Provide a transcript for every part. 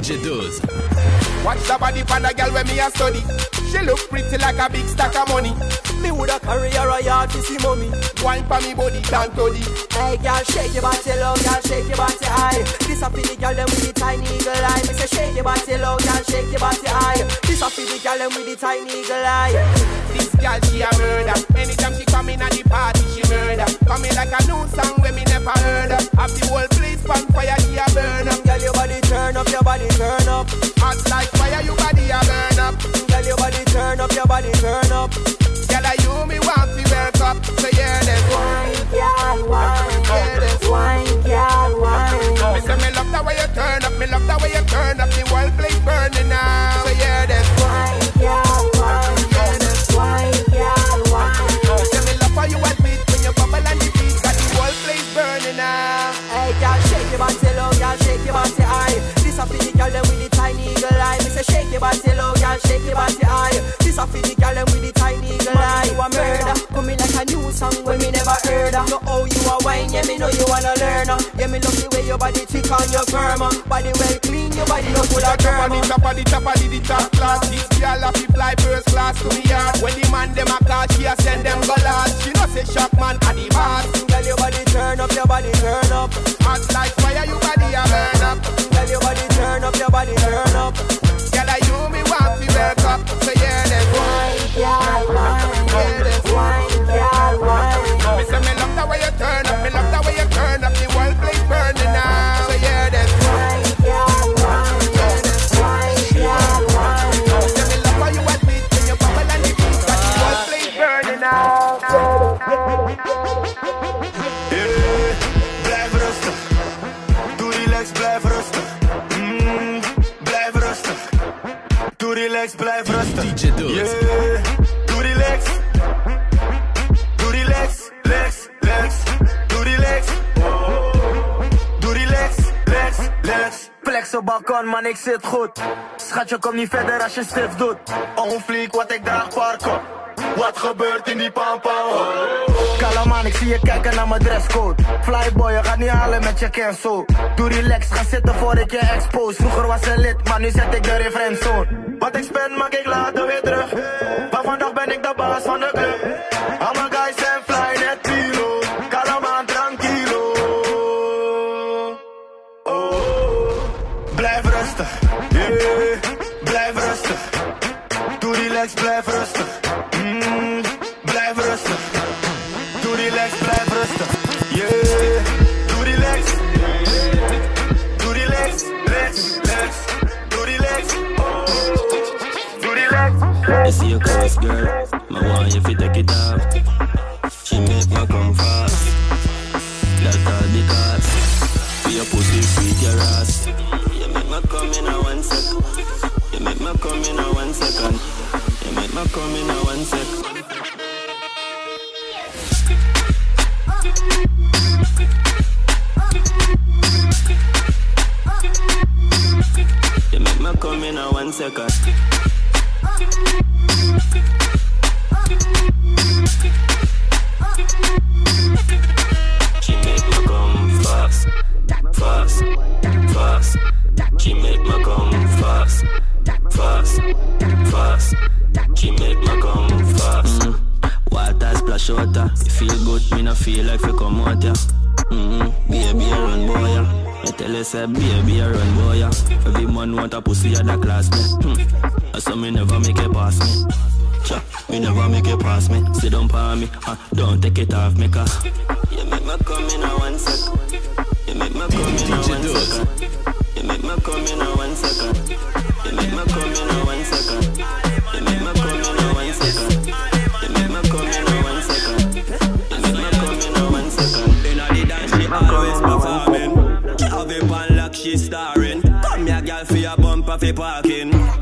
DJ Doze. Watch the body for the girl when me a study. She look pretty like a big stack of money. Me woulda carry her a yard to see mommy. Wine for me body, down the. Hey girl, shake your body low, girl, shake your body high. This a for the girl them with the tiny eagle eye. Me say shake your body low, girl, shake your body high. This a for the girl them with the tiny eagle eye. This girl she a murder. Anytime she come in at the party, she murder. Coming like a new song when me never heard of. Have the whole place on fire, a burn up. Girl, your body turn up, your body turn up. Hot like fire, your body a burn up. Girl, your body turn up, your body turn up. Girl, I you me want to work up. So yeah, then Wine, girl, wine. Yeah, then Wine, girl, wine. Me say me love the way you turn up. Me love the way you turn up. The whole place burning now. So yeah, then shake your body low, girl, shake your body high. This a for the girl them with the tiny eagle eye. You a murder, coming like a new song when me never heard of. Know how you a wine, yeah me know you wanna learn. uh. Yeah me love the way your body thick on your firm. uh. Body well clean, your body no full of Top germ. of the top of the top of the, top class. This girl a fi fly first class to me yard. When the man them a call, she a send them go last. She no say shock man a the boss. Girl, your body turn up, your body turn up. Hot like fire, you body a burn up. Girl, your body turn up, your body turn up. Wine. yeah, Man, ik zit goed. Schatje, kom niet verder als je stift doet. Fleek, wat ik draag, parken. Wat gebeurt in die pampa? Kala man, ik zie je kijken naar mijn dresscode. Flyboy, je gaat niet halen met je cancel. Doe relax, ga zitten voor ik je expose. Vroeger was ze lid, maar nu zet ik de friendzone. Wat ik spend, maak ik later weer terug. Maar vandaag ben ik de baas van de club. Relax, blijf rustig. Mm, blijf rustig. Doe relax, blijf rustig. Yeah, doe relax. Doe relax, relax, relax. Doe relax. Oh, doe relax. You see your cross girl, my want you take it off. You make me come in a one second. She make me come fast, fast, fast. She make me come fast, fast, fast. She make me come fast. Mm. Water splash water. You feel good, me no feel like you come out ya. Mm-hmm. Baby, run boy ya. I tell you say baby, I run boy ya. Every man want a pussy at the class me. Hmm. So me never make it pass me. Cha, me never make it pass me. Sit down pa me, uh, don't take it off me car. You make me come in a one sec. You make me come in a one second. You make me come in a one second. You make me come in a one second. For parking.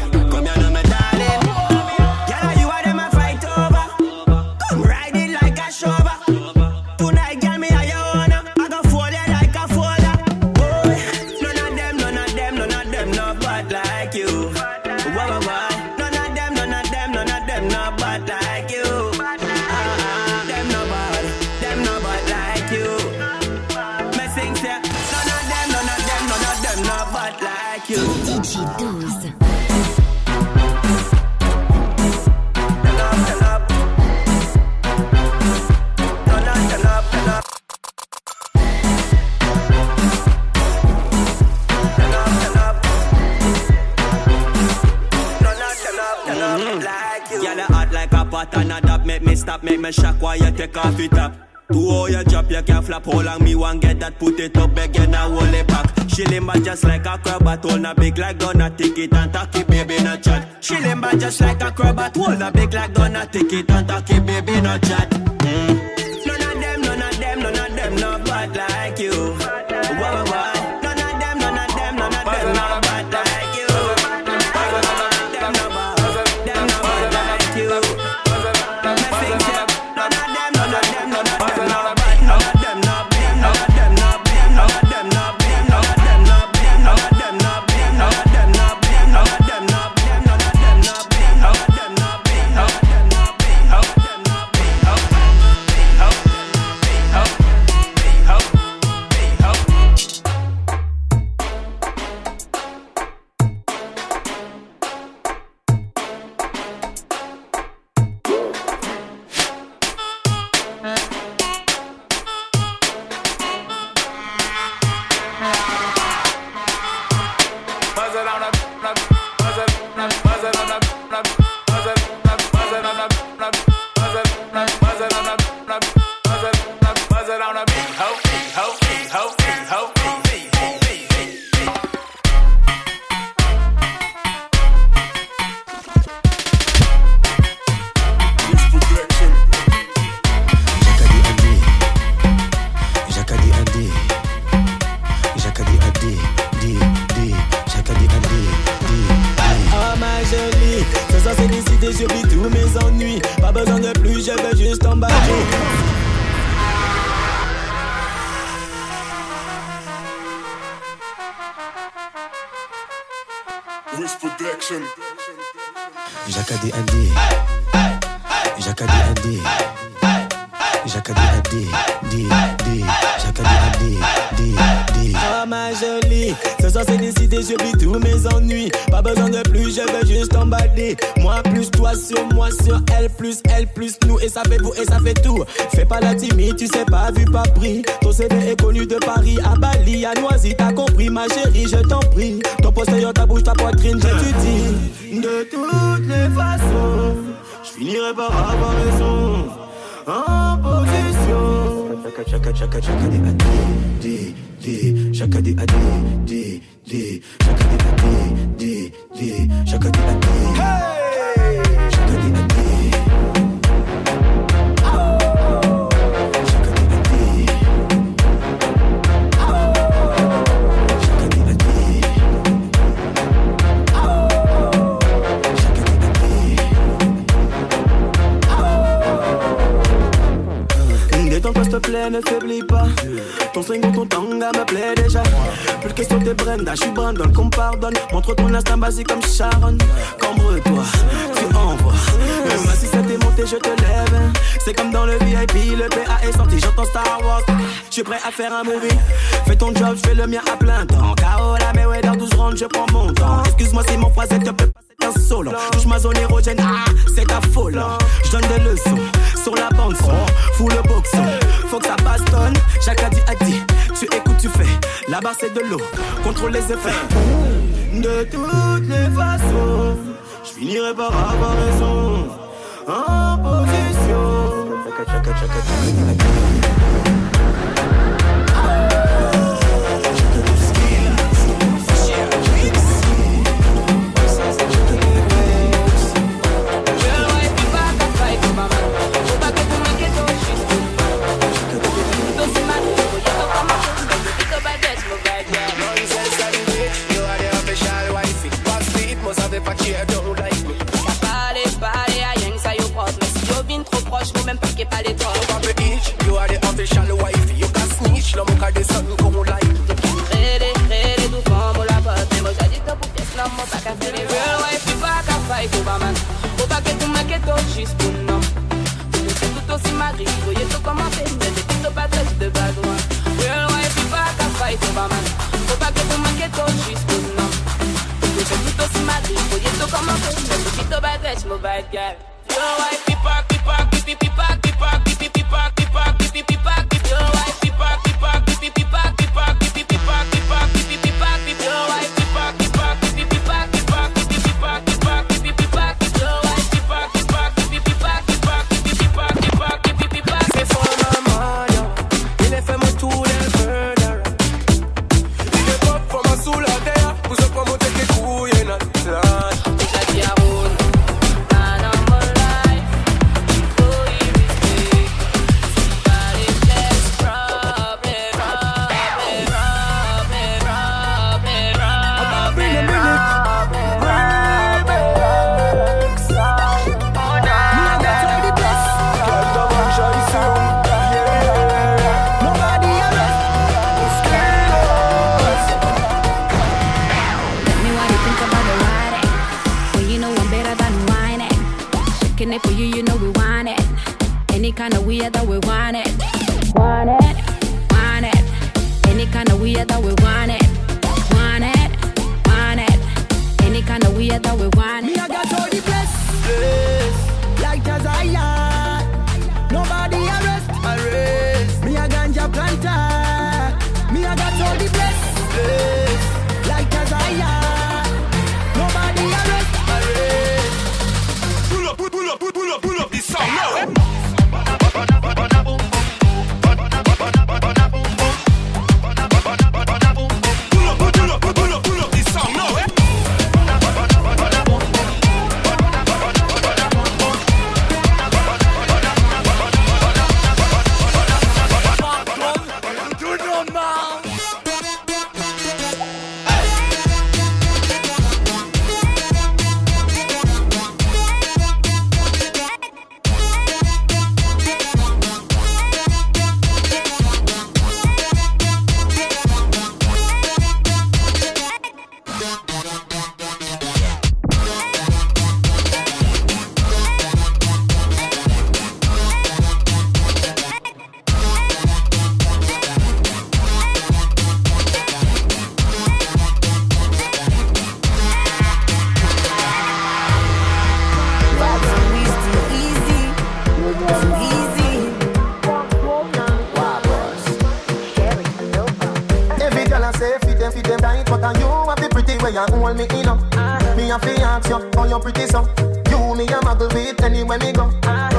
Make me shock while you take off it up. Two how you drop, you can flap Hold on me one get that, put it up again and hold it back. She limber just like a crab, but hold a big like gonna take it and tack it, baby, no chat. She limber just like a crab, but hold a big like gonna take it and tack it, baby, no chat. Mm. None of them, none of them, none of them, no bad like you Jacadi AD Jacadi AD Jacadi AD D D Jacadi AD D D Ah ma jolie, ce soir c'est décidé, j'oublie tous mes ennuis Pas besoin de plus, je veux juste t'emballer Moi plus toi sur moi sur elle plus elle plus nous Et ça fait vous et ça fait tout Fais pas la timide, tu sais pas vu pas pris Ton CV est connu de Paris à Bali À Noisy, t'as compris ma chérie, je t'en prie Ton postérieur, ta bouche, ta poitrine, je te dis De toutes les façons Je finirai par avoir raison. En position chaka Ne faiblis pas. Ton string ton tanga me plaît déjà. Plus question de Brenda, je suis Brandon qu'on pardonne. Montre ton instinct basique comme Sharon. Cambre-toi, tu envoies. Même si c'était monté, je te lève. C'est comme dans le VIP, le PA est sorti, j'entends Star Wars. Je suis prêt à faire un movie. Fais ton job, je fais le mien à plein temps. KO la mais ouais, dans 12 rounds, je prends mon temps. Excuse-moi si mon phrase te plaît pas c'est insolent Touche ma zone érogène, ah, c'est affolant Je donne des leçons sur la bande son Fous le boxon, faut que ça bastonne. Chacun dit a dit, tu écoutes, tu fais. Barre c'est de l'eau, contrôle les effets. De toutes les façons Je finirai par avoir raison. En position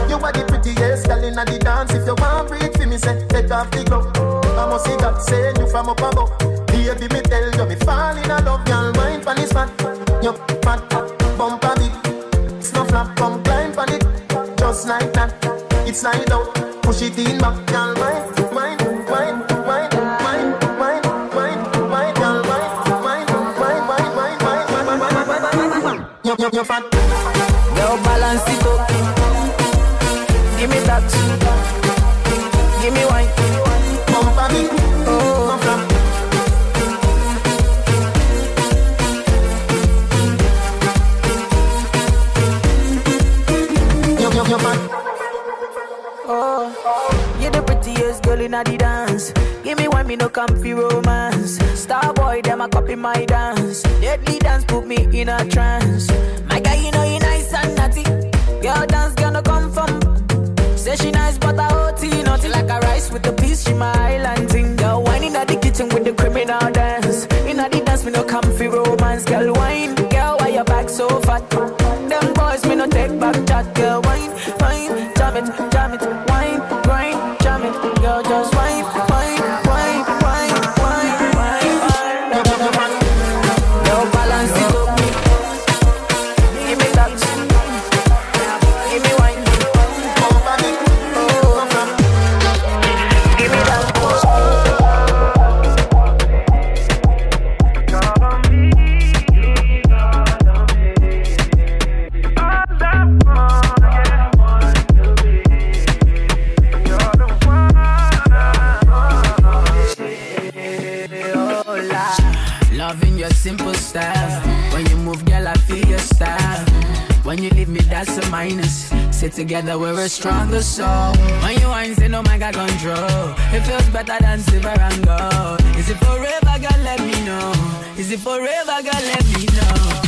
You are the prettiest girl in the dance. If you want breathe for me, say take off the glove. I must see God saying you from up above. Baby, me tell you, me fall in love. Girl, mind pon this fat, you fat, bump a bit, snuff flap, come climb pon it, just like that. It's slide out, push it in back, girl, mind, mind. No balance Give me that. Give me wine. Bump a bit, come flap. Oh. You, you, you. Oh, you're the prettiest girl in the dance. Give me one, me no comfy romance. Star boy, them a copy my dance. Deadly dance put me in a trance. My guy, you know you nice and naughty. Girl dance gonna come from. Say she nice, but I OT naughty like a rice with the peas. She my island thing. Girl, wine in the kitchen with the criminal dance. In the dance, me no comfy romance. Girl, wine, girl, why your back so fat? Loving your simple style. When you move, girl, I feel your style. When you leave me, that's a minus. Sit together, we're a stronger soul. When you whine, say no man got control. It feels better than silver and gold. Is it forever, girl? Let me know. Is it forever, girl? Let me know.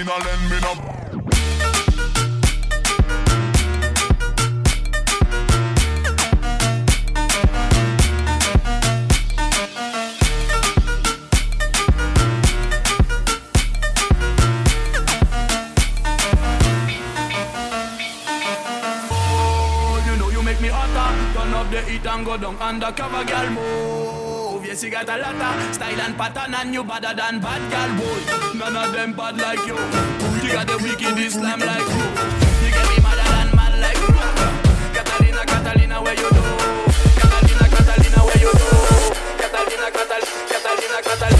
Me no lend me no. Oh, you know you make me hotter. Turn up the heat and go down undercover, girl. Move. Yes, you got a lot of style and pattern, and you better than bad girl, boy. None of them bad like you. You got the wicked Islam like you. You get me madder than mad like you. Catalina, Catalina, where you do? Catalina, Catalina, where you do? Catalina, Catalina, Catalina, Catalina,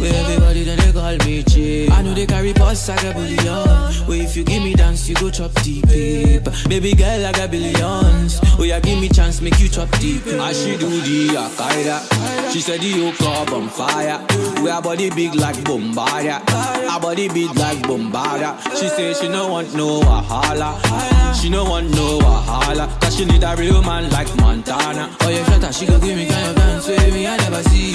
Where everybody then they call me cheap. I know they carry posts like a billion. Where if you give me dance, you go chop deep. Baby girl, I got billions. Oh yeah, give me chance, make you chop deep. I she do the Akaida. She said the yoke up on fire. We her body big like Bombardier. Her body big like Bombardier. She say she no want no wahala. She no want no wahala. Cause she need a real man like Montana. Oh yeah, shut up, she go give me kind of dance with me, I never see.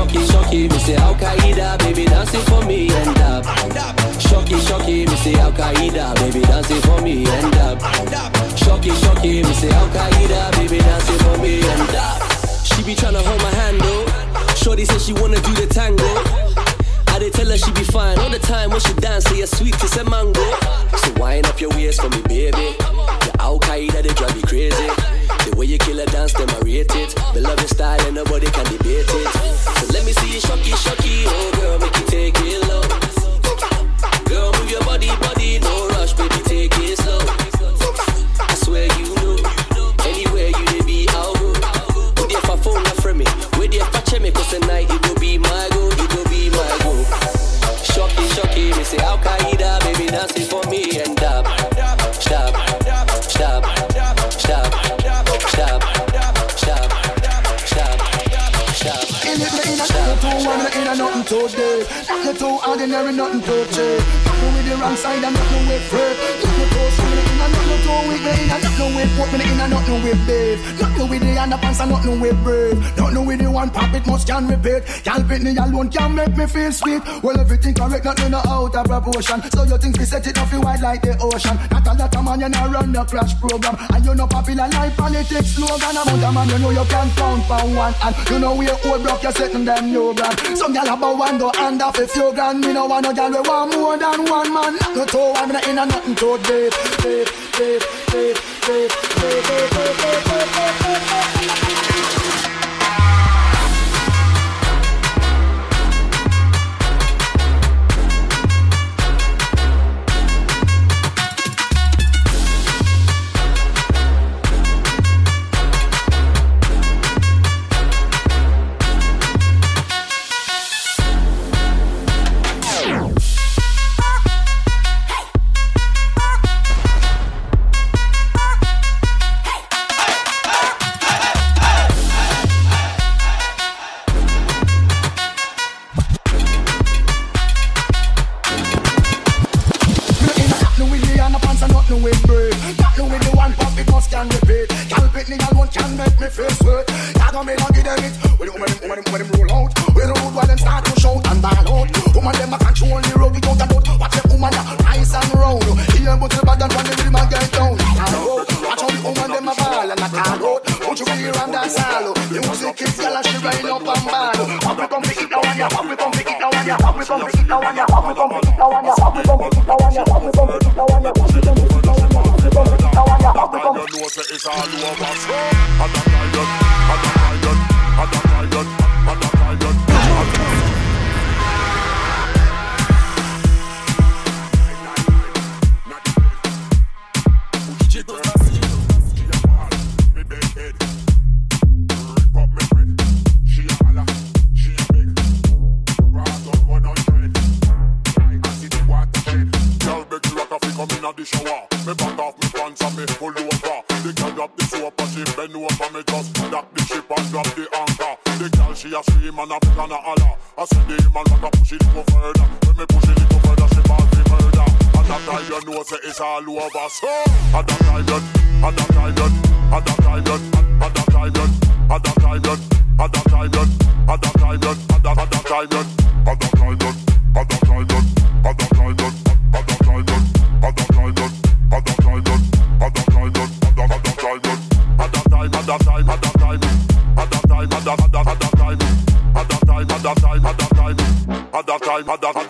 Shocky, shocky, me say Al Qaeda, baby dancing for me and up. Shocky, shocky, me say Al Qaeda, baby dancing for me and up. Shocky, shocky, me say Al Qaeda, baby dancing for me and up. She be tryna hold my hand though. Shorty said she wanna do the tango. I did tell her she be fine all the time when she dance, say you're sweet kiss a mango. So wind up your waist for me, baby. Your Al Qaeda, they drive me crazy. The way you kill a dance, them I rate it. The love style and nobody can debate it. So let me see you shocky, shocky, oh girl, make you take it low. Underpants and nothing with brave. Nothing with the one pop, it must can repeat. Y'all me alone can make me feel sweet. Well, everything correct, nothing no out of proportion. So you think we set it off wide like the ocean. Not a lot of man, you know run the crash program. And you know popular like politics slogan. Amount of man, you know you can count for one. And you know we old block, you're setting them new brand. Some gal about one go hand off a few grand. Me no want no gal we want more than one man. No two one, me no in a nothing too deep, Thank you. alone can make me feel sweet. Y'all gonna make give them it. When the woman, woman, woman, roll out. When the road, while them start to shout and ball out. Woman, them a control the road without a doubt. Watch the woman, nice and round. Here, but the bad and run the rhythm and get down. Watch how the woman, them a ball and a car out. Put your feet around that salo. The music is gala, she rain up and ball. Pop it on, pick it down, yeah. Pop it on, pick it down, yeah. Pop it on, pick it down, yeah. Pop it on, pick it down, yeah. Pop it on, pick it down, yeah. Pop it on, pick it down, yeah. Pop it on, pick it down, yeah. president. You Me back me and pull over. The girl drop the soap and she bend over. Me just dock the ship and drop the anchor. The girl she a scream and a pick and a holler. I said the man want to push it go further. When me push it go further, she ball me murder. At that time you know say it's all over. So at that time you, at that time you, at that time you, at that time you, at that time you, at that time you, at that time you, at that at that time you, bad, bad, bad,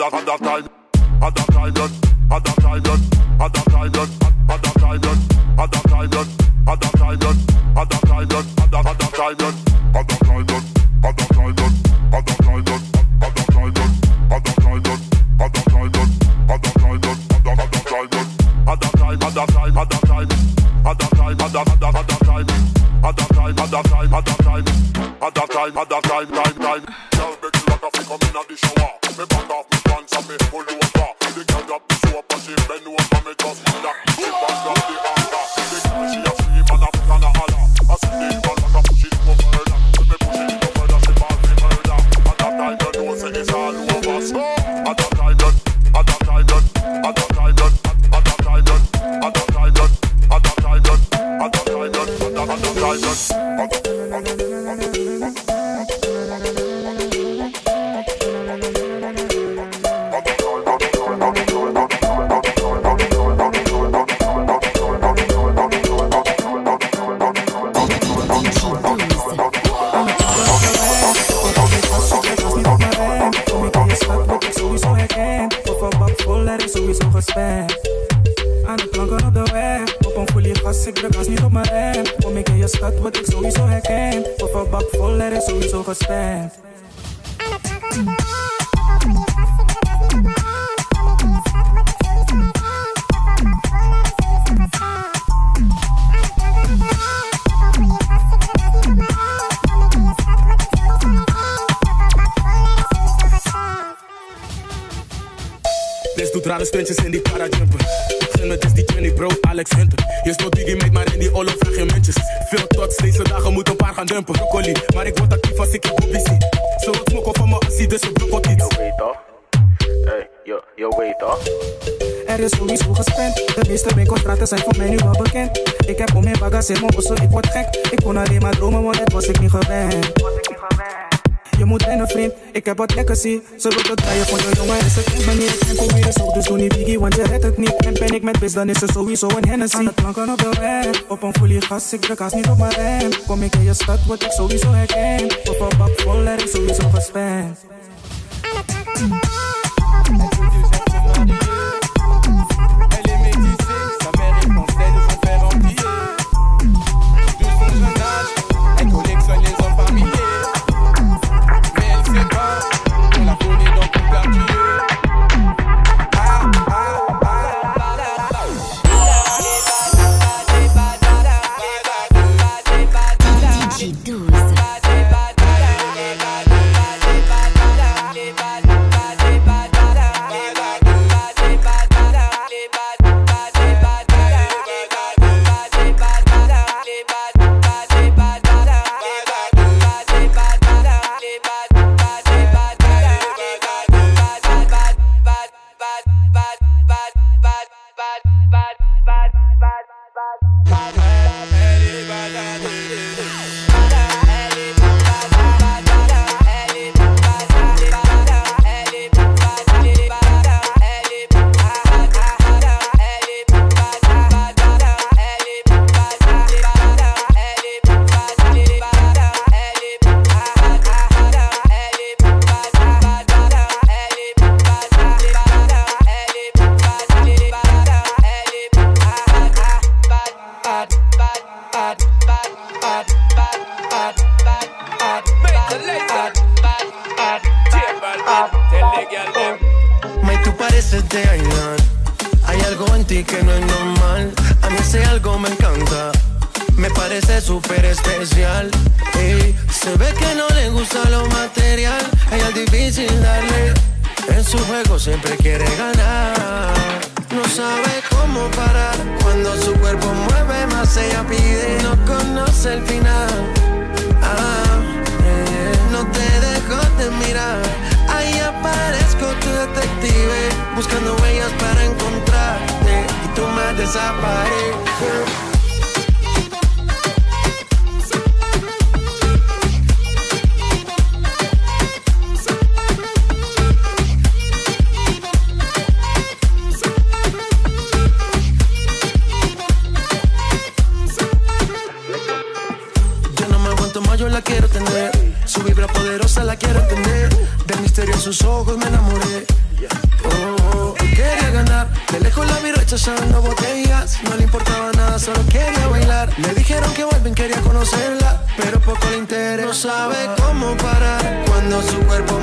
mijn osso, ik word gek. Ik kon alleen maar dromen, want dit was ik niet gewend. Je moet rennen vriend, ik heb wat lekker zie Ze wil het draaien van je jongen is het echt wanneer ik tempo weer zo Dus doe niet biggie, want je redt het niet En ben ik met bis, dan is er sowieso een Hennessy Aan de planken op de weg, op een folie gas Ik druk haast niet op mijn rem Kom ik in je stad, word ik sowieso herkend Op een bak vol, er is sowieso gespend Elle est May, tú pareces de Ailan. Hay algo en ti que no es normal. A mí ese algo me encanta. Me parece súper especial. Se ve que no le gusta lo material. A ella es difícil darle. En su juego siempre quiere ganar. No sabe cómo parar cuando su cuerpo mueve más ella pide. No conoce el final. Ah, eh, no te dejo de mirar. Tu detective buscando huellas para encontrarte y tú me desapareces. Sus ojos me enamoré. Oh, quería ganar. De lejos la vi rechazando botellas. No le importaba nada, solo quería bailar. Le dijeron que vuelven, quería conocerla. Pero poco le interesa. No sabe cómo parar. Cuando su cuerpo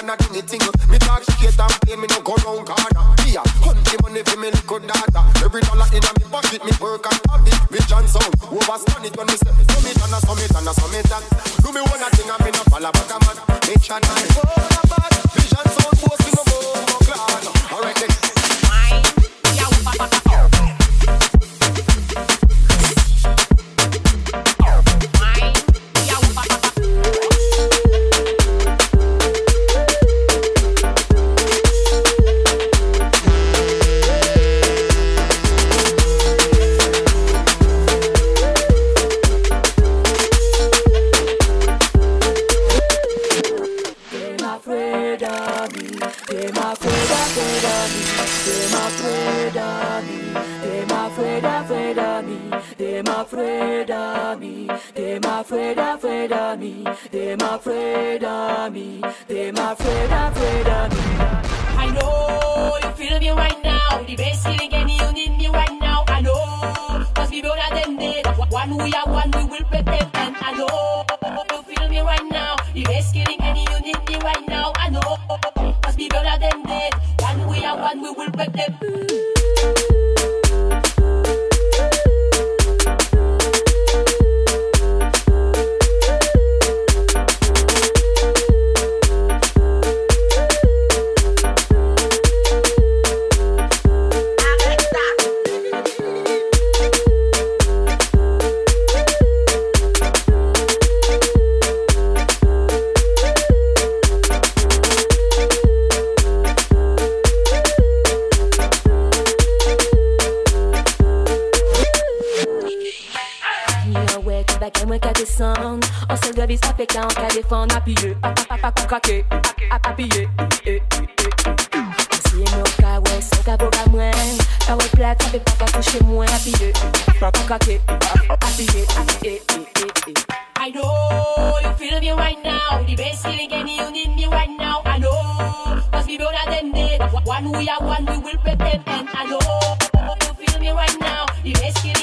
steer the road and not. Me talk straight and play, me no go round corner. Me hunt the money for me little data. Every dollar in a me pocket, me work and have it. Vision sound, overstand it when me say summit and a summit and a summit and. Do me one thing and me no follow back a man. Make sure Ouais, tout bac moi qu'à descendre. On se doit vis avec un qu'à défendre. Appuyé, à craquer, à appuyer. Si cas pour moi. Pas ouais, plate, ça fait pas qu'à toucher moi. Appuyé, à craquer, appuyer. I know you feel me right now. The best feeling and you need me right now. I know. Cause we better than dead. One we are one, we will pretend. And I know you feel me right now. The best feeling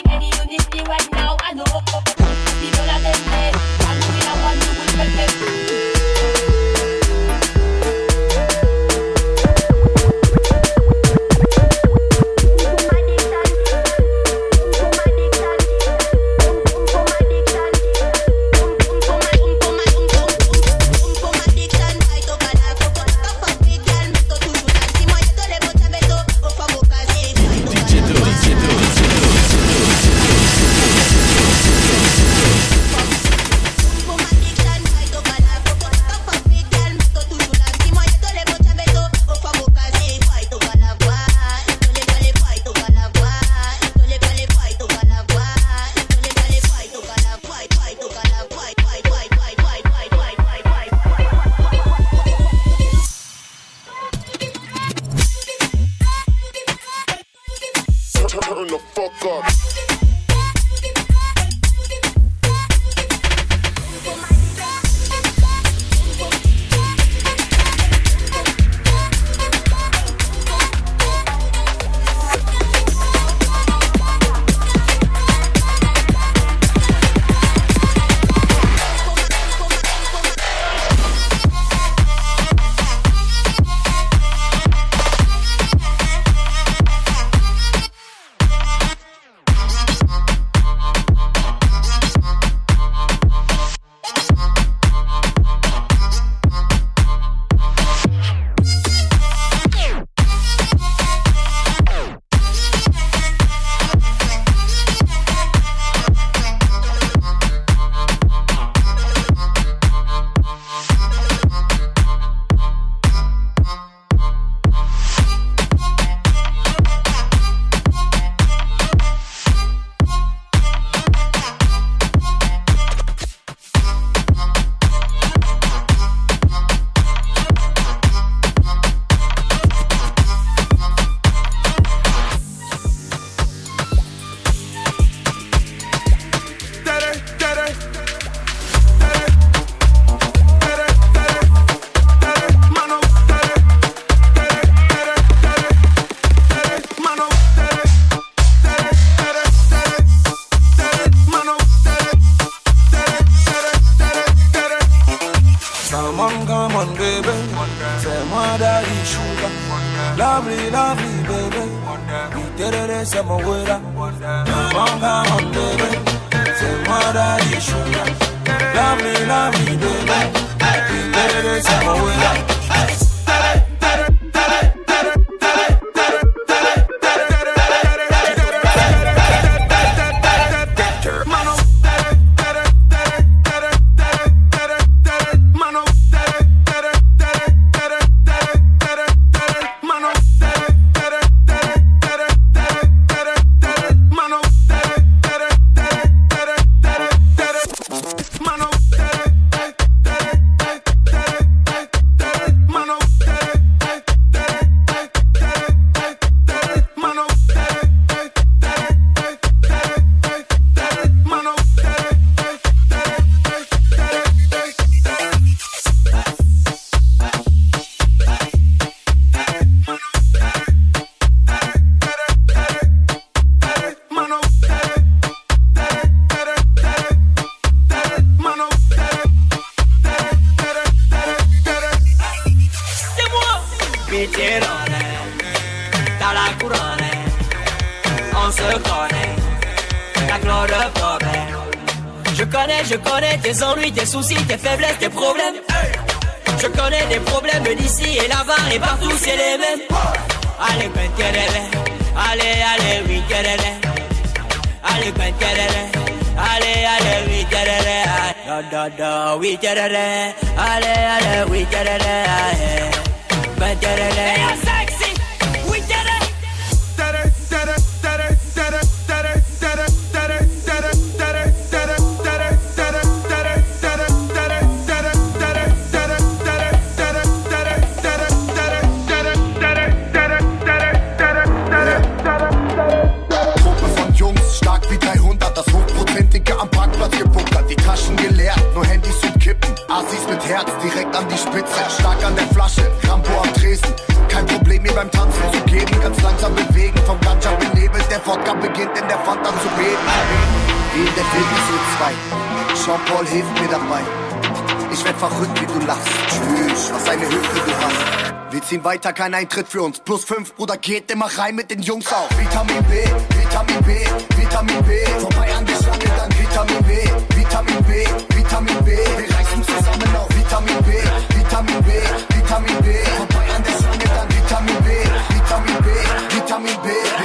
keine Hilfe, du hast. Wir ziehen weiter, kein Eintritt für uns. Plus 5, Bruder, geht immer rein mit den Jungs auf. Vitamin B, Vitamin B, Vitamin B. Vorbei an die Schlange, dann Vitamin B, Vitamin B, Vitamin B. Wir reißen zusammen auf Vitamin B, Vitamin B, Vitamin B. Vorbei an die Schlange, dann Vitamin B, Vitamin B, Vitamin B.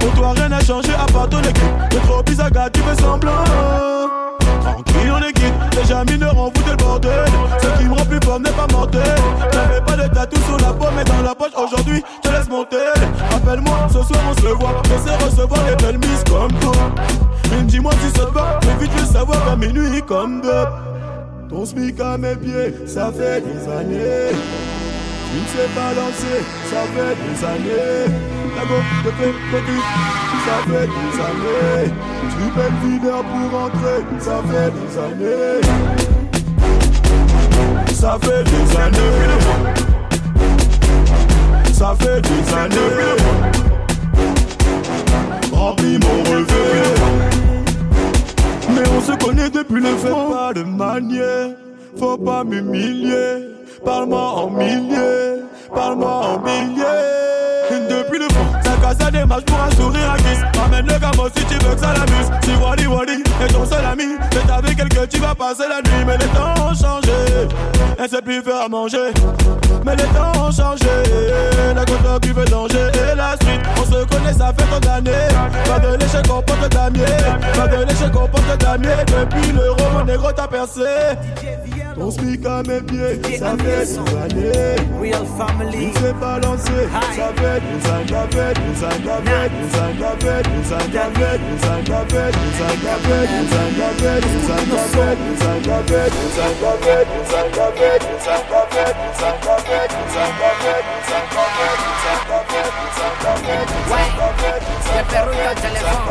Pour toi, rien n'a changé à part ton équipe. Le trop bisaga, tu fais semblant. Tranquille, on est quitte. Déjà mineur, on fout le bordel. Ce qui me rend plus fort n'est pas mortel. J'avais pas de tatou sur la peau, mais dans la poche aujourd'hui, je te laisse monter. Appelle-moi, ce soir on se voit. Je sais recevoir des belles miss comme toi. Mais dis-moi si ça te va, mais vite le savoir à minuit comme d'hab. Ton smic à mes pieds, ça fait des années. Sais pas lancer, ça fait des années. La go te fait ça fait des années. Tu payes videur pour rentrer, ça fait des années. Ça fait des années. Ça fait des années. Remplis mon revers. Mais on se connaît depuis le fait pas de manière, faut pas m'humilier. Parle-moi en milliers, parle-moi en milliers. Depuis le fond, ça casse la démarche pour un sourire à kiss. Ramène le gamin si tu veux que ça l'amuse. Si Wally Wally est ton seul ami, c'est avec quelqu'un tu vas passer la nuit. Mais les temps ont changé, elle sait plus faire à manger. Mais les temps ont changé, la côte qui veut danger et la suite. On se connaît, ça d'années. Pas de l'échec, on porte damier. Pas de l'échec, on porte damier. Depuis le roman négro t'a percé. Ton smic à mes pieds, ça fait des années. Tu sais balancer, ça fait des années, ça fait des années, ça fait des années, ça fait des années, ça fait des années, ça fait des années, ça fait des Ouais, le perruno téléphone.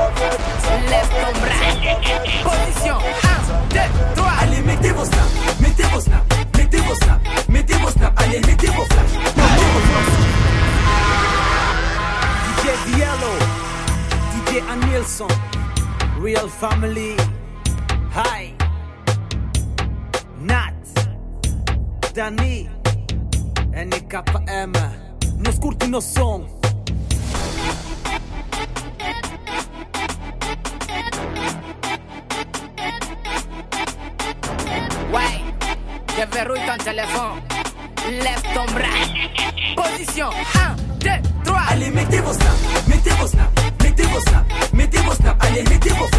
Lève ton bras. Position 1, 2, 3. Allez, mettez vos snaps, mettez vos snaps, mettez vos snaps, mettez vos snaps. Allez, mettez vos flashs. Mettez vos. DJ Diallo, DJ Anilson, Real Family. Hi, Nat, Danny, NKM. Nos curti nos som. Ouais, déverrouille ton téléphone. Lève ton bras. Position 1, 2, 3. Allez, mettez vos snaps, mettez vos snaps, mettez vos snaps, mettez vos snaps, allez, mettez vos flashs,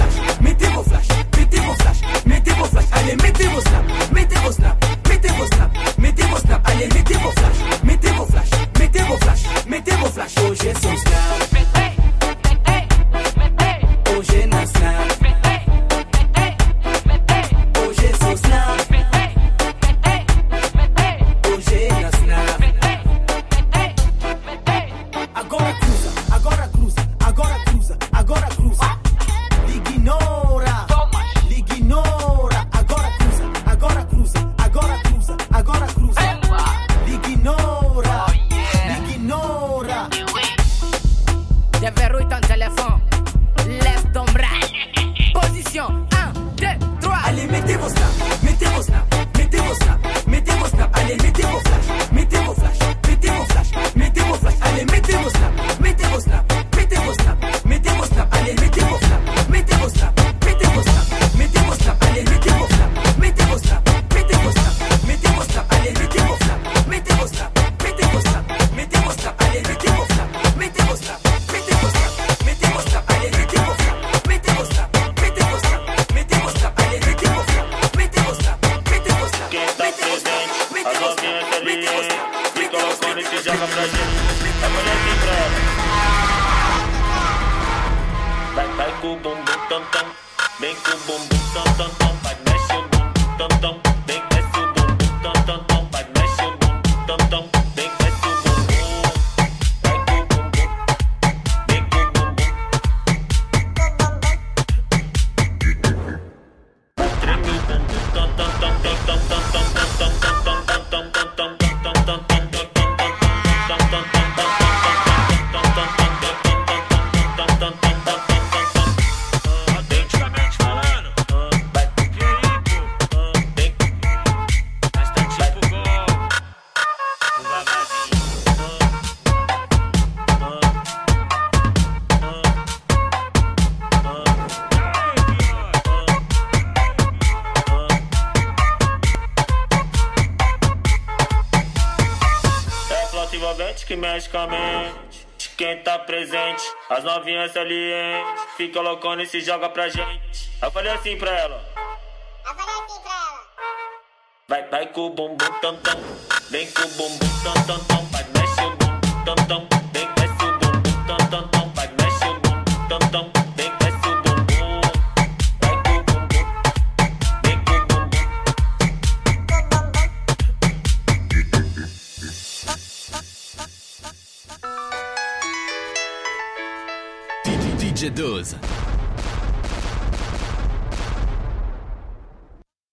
criança ali. Fica loucona e se joga pra gente. Eu falei assim pra ela. Eu falei assim pra ela. Vai, vai com o bumbum tam tam. Vem com o bumbum tam tam.